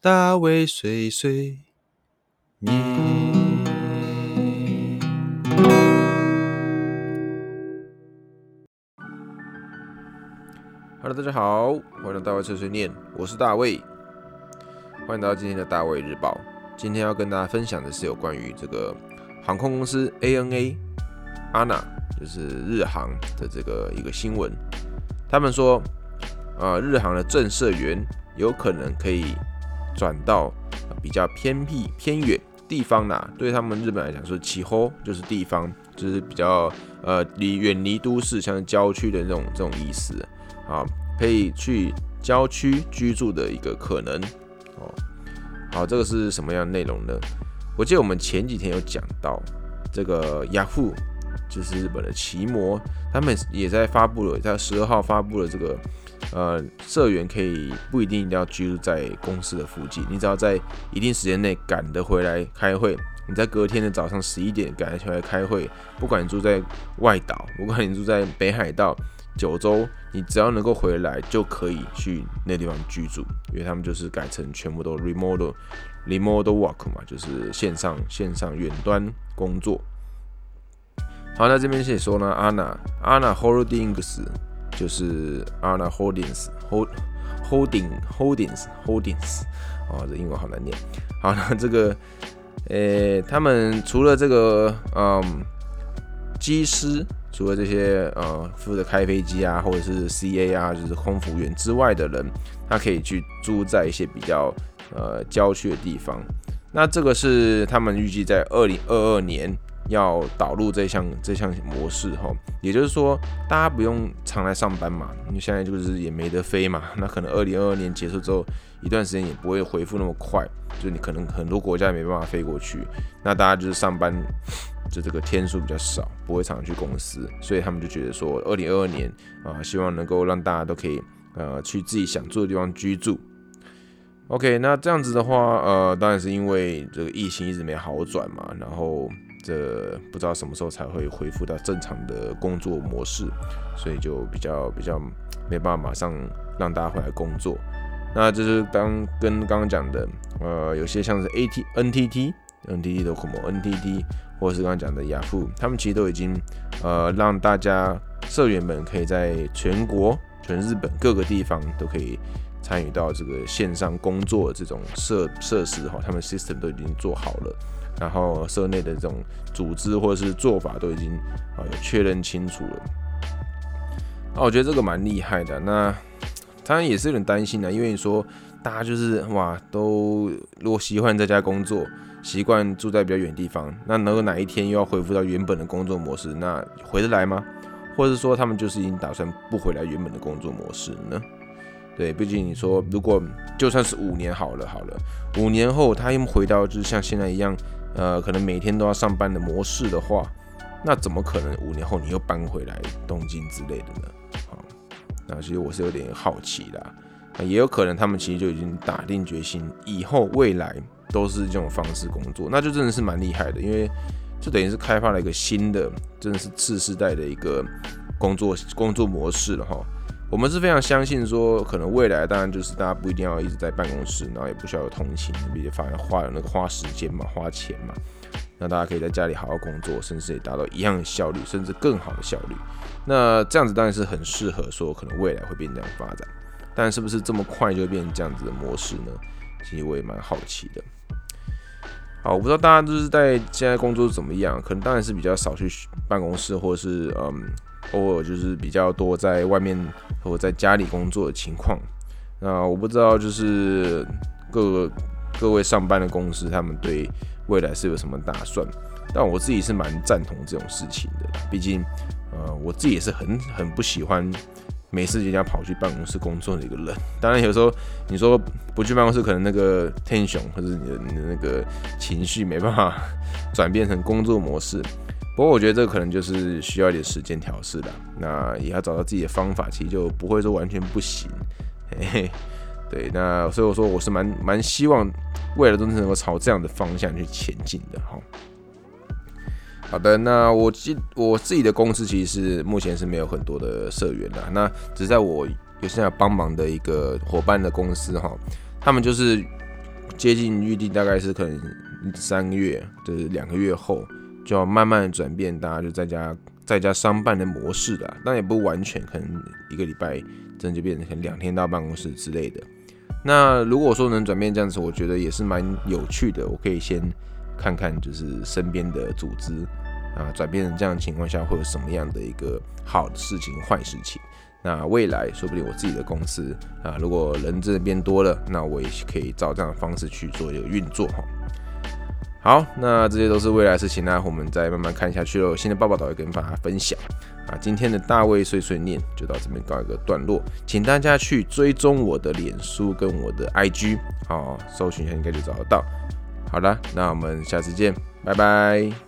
大卫碎碎念。Hello，大家好，欢迎来到大卫碎碎念，我是大卫，欢迎来到今天的大卫日报。今天要跟大家分享的是有关于这个航空公司 ANA ANA，就是日航的这个一个新闻。他们说，呃，日航的正社员有可能可以转到比较偏僻偏远地方啦。对他们日本来讲，说起后就是地方，就是比较呃离远离都市，像郊区的那种这种意思。啊，可以去郊区居住的一个可能哦。好，这个是什么样的内容呢？我记得我们前几天有讲到，这个雅虎就是日本的奇摩，他们也在发布了，在十二号发布了这个呃，社员可以不一定一定要居住在公司的附近，你只要在一定时间内赶得回来开会，你在隔天的早上十一点赶得回来开会，不管你住在外岛，不管你住在北海道。九州，你只要能够回来，就可以去那地方居住，因为他们就是改成全部都 remote remote work 嘛，就是线上线上远端工作。好，那这边写说呢，Anna Anna Holdings 就是 Anna Holdings hold holding holdings holdings 哦，这英文好难念。好，那这个，呃，他们除了这个，嗯，机师。除了这些呃负责开飞机啊，或者是 CA 啊，就是空服员之外的人，他可以去租在一些比较呃郊区的地方。那这个是他们预计在二零二二年要导入这项这项模式哈，也就是说大家不用常来上班嘛，你现在就是也没得飞嘛，那可能二零二二年结束之后一段时间也不会恢复那么快，就你可能很多国家也没办法飞过去，那大家就是上班。就这个天数比较少，不会常常去公司，所以他们就觉得说，二零二二年啊，希望能够让大家都可以呃去自己想住的地方居住。OK，那这样子的话，呃，当然是因为这个疫情一直没好转嘛，然后这不知道什么时候才会恢复到正常的工作模式，所以就比较比较没办法马上让大家回来工作。那就是当跟刚刚讲的，呃，有些像是 AT、NTT、NTT 的什么 NTT。或者是刚刚讲的雅虎，他们其实都已经呃让大家社员们可以在全国、全日本各个地方都可以参与到这个线上工作的这种设设施哈，他们 system 都已经做好了，然后社内的这种组织或者是做法都已经啊有确认清楚了。那我觉得这个蛮厉害的。那当然也是有点担心的，因为你说大家就是哇都如果习惯在家工作。习惯住在比较远地方，那能够哪一天又要恢复到原本的工作模式，那回得来吗？或者说他们就是已经打算不回来原本的工作模式呢？对，毕竟你说如果就算是五年好了，好了，五年后他又回到就是像现在一样，呃，可能每天都要上班的模式的话，那怎么可能五年后你又搬回来东京之类的呢？啊，那其实我是有点好奇的，也有可能他们其实就已经打定决心，以后未来。都是这种方式工作，那就真的是蛮厉害的，因为就等于是开发了一个新的，真的是次世代的一个工作工作模式了哈。我们是非常相信说，可能未来当然就是大家不一定要一直在办公室，然后也不需要有通勤，毕竟反而花了那个花时间嘛，花钱嘛。那大家可以在家里好好工作，甚至也达到一样的效率，甚至更好的效率。那这样子当然是很适合说，可能未来会变这样发展，但是不是这么快就会变成这样子的模式呢？其实我也蛮好奇的。好，我不知道大家就是在现在工作怎么样，可能当然是比较少去办公室，或者是嗯，偶尔就是比较多在外面或在家里工作的情况。那我不知道就是各各位上班的公司，他们对未来是有什么打算？但我自己是蛮赞同这种事情的，毕竟呃，我自己也是很很不喜欢。没事就要跑去办公室工作的一个人，当然有时候你说不去办公室，可能那个 tension 或者你的你的那个情绪没办法 转变成工作模式。不过我觉得这可能就是需要一点时间调试的，那也要找到自己的方法，其实就不会说完全不行。嘿嘿，对，那所以我说我是蛮蛮希望未来都是能够朝这样的方向去前进的哈。好的，那我记我自己的公司其实是目前是没有很多的社员的，那只在我有现在帮忙的一个伙伴的公司哈，他们就是接近预定大概是可能三个月，就是两个月后就要慢慢转变，大家就在家在家商办的模式的，但也不完全，可能一个礼拜真的就变成可能两天到办公室之类的。那如果说能转变这样子，我觉得也是蛮有趣的。我可以先看看，就是身边的组织啊，转变成这样的情况下，会有什么样的一个好的事情、坏事情。那未来说不定我自己的公司啊，如果人真的变多了，那我也可以照这样的方式去做一个运作哈。好，那这些都是未来事情那我们再慢慢看下去喽。新的报报导会跟大家分享啊。今天的大卫碎碎念就到这边告一个段落，请大家去追踪我的脸书跟我的 IG，好，搜寻一下应该就找得到。好了，那我们下次见，拜拜。